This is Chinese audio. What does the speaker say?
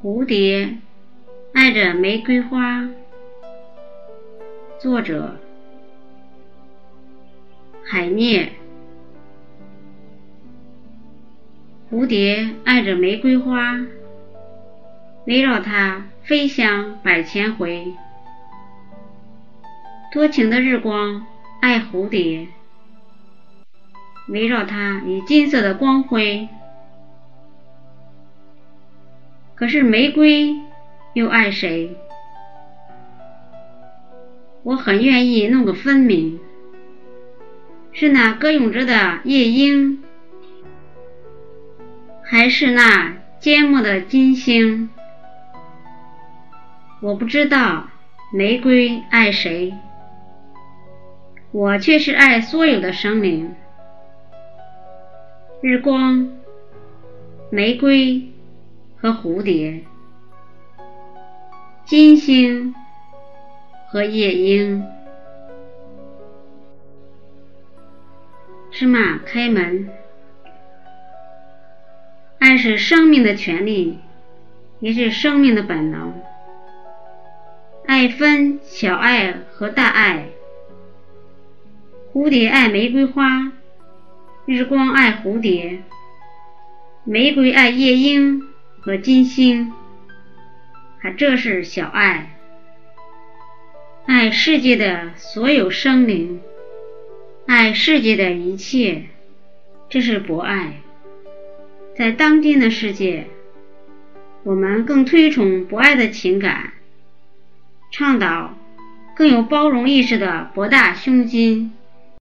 蝴蝶爱着玫瑰花，作者海涅。蝴蝶爱着玫瑰花，围绕它飞翔百千回。多情的日光爱蝴蝶，围绕它以金色的光辉。可是玫瑰又爱谁？我很愿意弄个分明，是那歌咏着的夜莺，还是那缄默的金星？我不知道玫瑰爱谁，我却是爱所有的生灵。日光，玫瑰。和蝴蝶，金星和夜莺，芝麻开门。爱是生命的权利，也是生命的本能。爱分小爱和大爱。蝴蝶爱玫瑰花，日光爱蝴蝶，玫瑰爱夜莺。和金星，还这是小爱，爱世界的所有生灵，爱世界的一切，这是博爱。在当今的世界，我们更推崇博爱的情感，倡导更有包容意识的博大胸襟。